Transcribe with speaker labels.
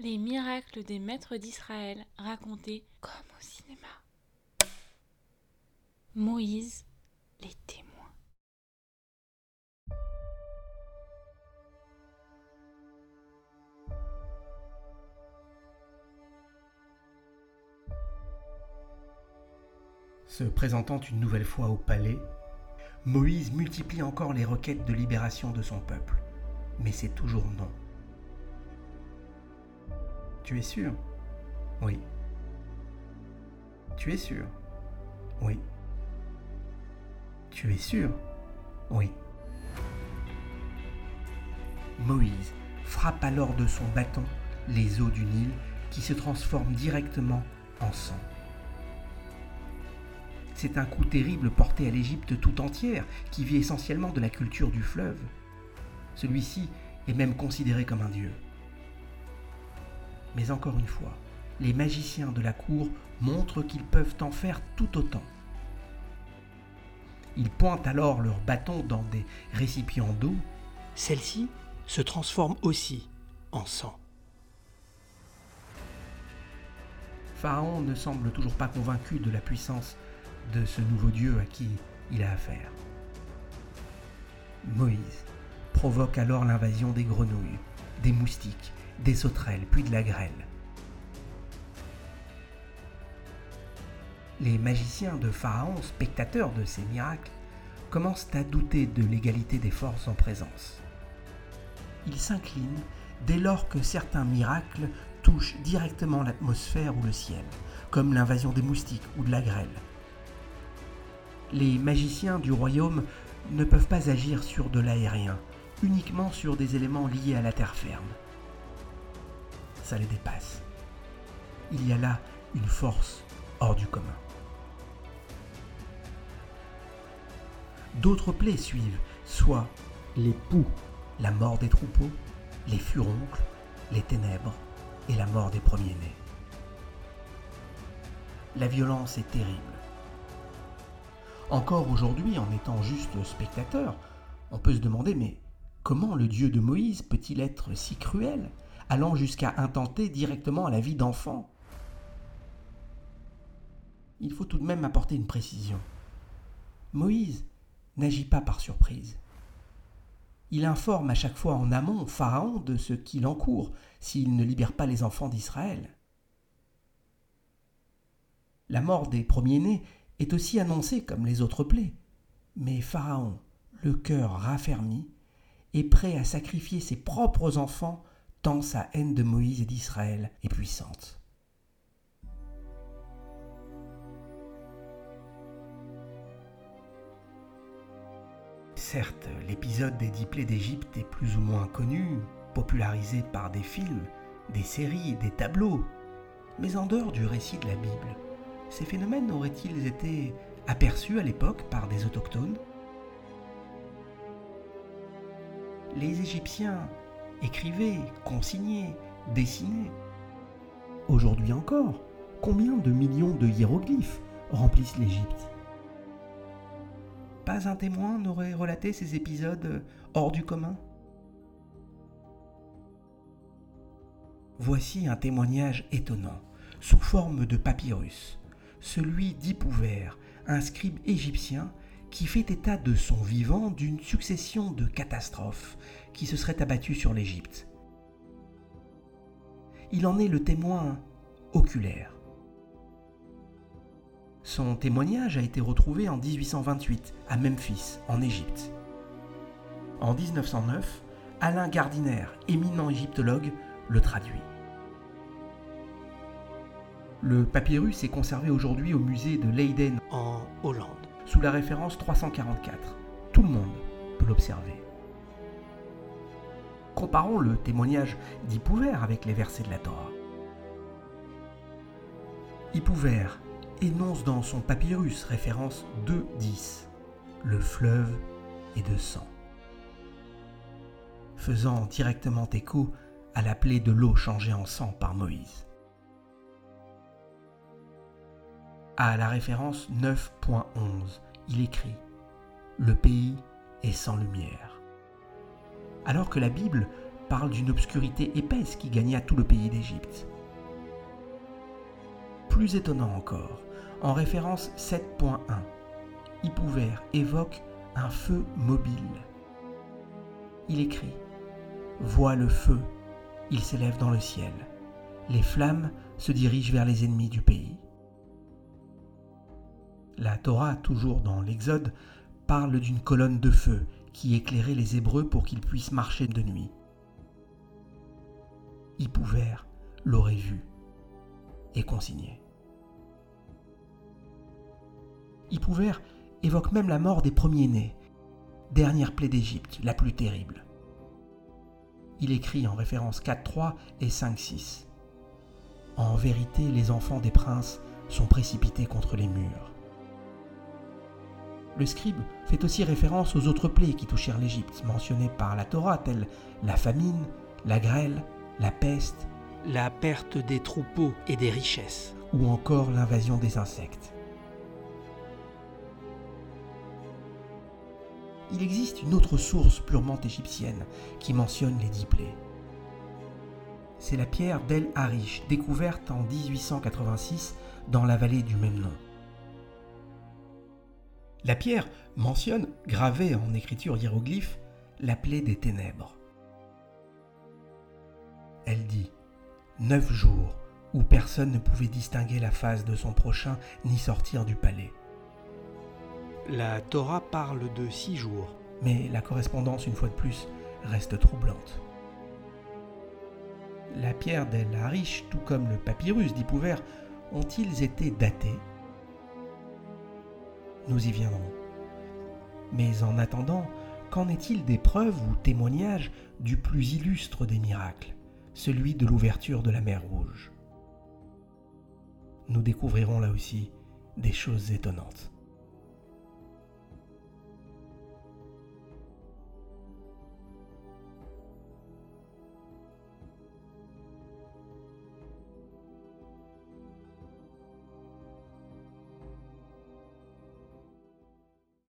Speaker 1: Les miracles des maîtres d'Israël racontés comme au cinéma. Moïse, les témoins.
Speaker 2: Se présentant une nouvelle fois au palais, Moïse multiplie encore les requêtes de libération de son peuple. Mais c'est toujours non. Tu es sûr? Oui. Tu es sûr? Oui. Tu es sûr? Oui. Moïse frappe alors de son bâton les eaux du Nil qui se transforment directement en sang. C'est un coup terrible porté à l'Égypte tout entière, qui vit essentiellement de la culture du fleuve. Celui-ci est même considéré comme un dieu. Mais encore une fois, les magiciens de la cour montrent qu'ils peuvent en faire tout autant. Ils pointent alors leurs bâtons dans des récipients d'eau. Celle-ci se transforme aussi en sang. Pharaon ne semble toujours pas convaincu de la puissance de ce nouveau Dieu à qui il a affaire. Moïse provoque alors l'invasion des grenouilles, des moustiques, des sauterelles, puis de la grêle. Les magiciens de Pharaon, spectateurs de ces miracles, commencent à douter de l'égalité des forces en présence. Ils s'inclinent dès lors que certains miracles touchent directement l'atmosphère ou le ciel, comme l'invasion des moustiques ou de la grêle. Les magiciens du royaume ne peuvent pas agir sur de l'aérien, uniquement sur des éléments liés à la terre ferme ça les dépasse. Il y a là une force hors du commun. D'autres plaies suivent, soit les poux, la mort des troupeaux, les furoncles, les ténèbres et la mort des premiers-nés. La violence est terrible. Encore aujourd'hui, en étant juste spectateur, on peut se demander mais comment le Dieu de Moïse peut-il être si cruel? Allant jusqu'à intenter directement la vie d'enfant. Il faut tout de même apporter une précision. Moïse n'agit pas par surprise. Il informe à chaque fois en amont Pharaon de ce qu'il encourt s'il ne libère pas les enfants d'Israël. La mort des premiers-nés est aussi annoncée comme les autres plaies, mais Pharaon, le cœur raffermi, est prêt à sacrifier ses propres enfants tant sa haine de Moïse et d'Israël est puissante. Certes, l'épisode des dix d'Égypte est plus ou moins connu, popularisé par des films, des séries, des tableaux, mais en dehors du récit de la Bible, ces phénomènes auraient-ils été aperçus à l'époque par des autochtones? Les Égyptiens écrivez, consignez, dessinez. Aujourd'hui encore, combien de millions de hiéroglyphes remplissent l'Égypte? Pas un témoin n'aurait relaté ces épisodes hors du commun? Voici un témoignage étonnant, sous forme de papyrus, celui d'Hypouvert, un scribe égyptien qui fait état de son vivant d'une succession de catastrophes qui se seraient abattues sur l'Égypte. Il en est le témoin oculaire. Son témoignage a été retrouvé en 1828 à Memphis, en Égypte. En 1909, Alain Gardiner, éminent égyptologue, le traduit. Le papyrus est conservé aujourd'hui au musée de Leiden en Hollande sous la référence 344. Tout le monde peut l'observer. Comparons le témoignage d'Hypouvert avec les versets de la Torah. Hypouvert énonce dans son papyrus référence 2.10 Le fleuve est de sang, faisant directement écho à la plaie de l'eau changée en sang par Moïse. À la référence 9.11. Il écrit Le pays est sans lumière. Alors que la Bible parle d'une obscurité épaisse qui gagna tout le pays d'Égypte. Plus étonnant encore, en référence 7.1, Hippouver évoque un feu mobile. Il écrit Vois le feu, il s'élève dans le ciel. Les flammes se dirigent vers les ennemis du pays. La Torah, toujours dans l'Exode, parle d'une colonne de feu qui éclairait les Hébreux pour qu'ils puissent marcher de nuit. Hippouver l'aurait vu et consigné. Hippouver évoque même la mort des premiers-nés, dernière plaie d'Égypte, la plus terrible. Il écrit en référence 4.3 et 5.6. En vérité, les enfants des princes sont précipités contre les murs. Le scribe fait aussi référence aux autres plaies qui touchèrent l'Égypte, mentionnées par la Torah, telles la famine, la grêle, la peste, la perte des troupeaux et des richesses, ou encore l'invasion des insectes. Il existe une autre source purement égyptienne qui mentionne les dix plaies. C'est la pierre d'El Harish, découverte en 1886 dans la vallée du même nom. La pierre mentionne, gravée en écriture hiéroglyphe, la plaie des ténèbres. Elle dit Neuf jours où personne ne pouvait distinguer la face de son prochain ni sortir du palais. La Torah parle de six jours, mais la correspondance, une fois de plus, reste troublante. La pierre d'El Harish, tout comme le papyrus d'Hippouver, ont-ils été datés? Nous y viendrons. Mais en attendant, qu'en est-il des preuves ou témoignages du plus illustre des miracles, celui de l'ouverture de la mer Rouge? Nous découvrirons là aussi des choses étonnantes.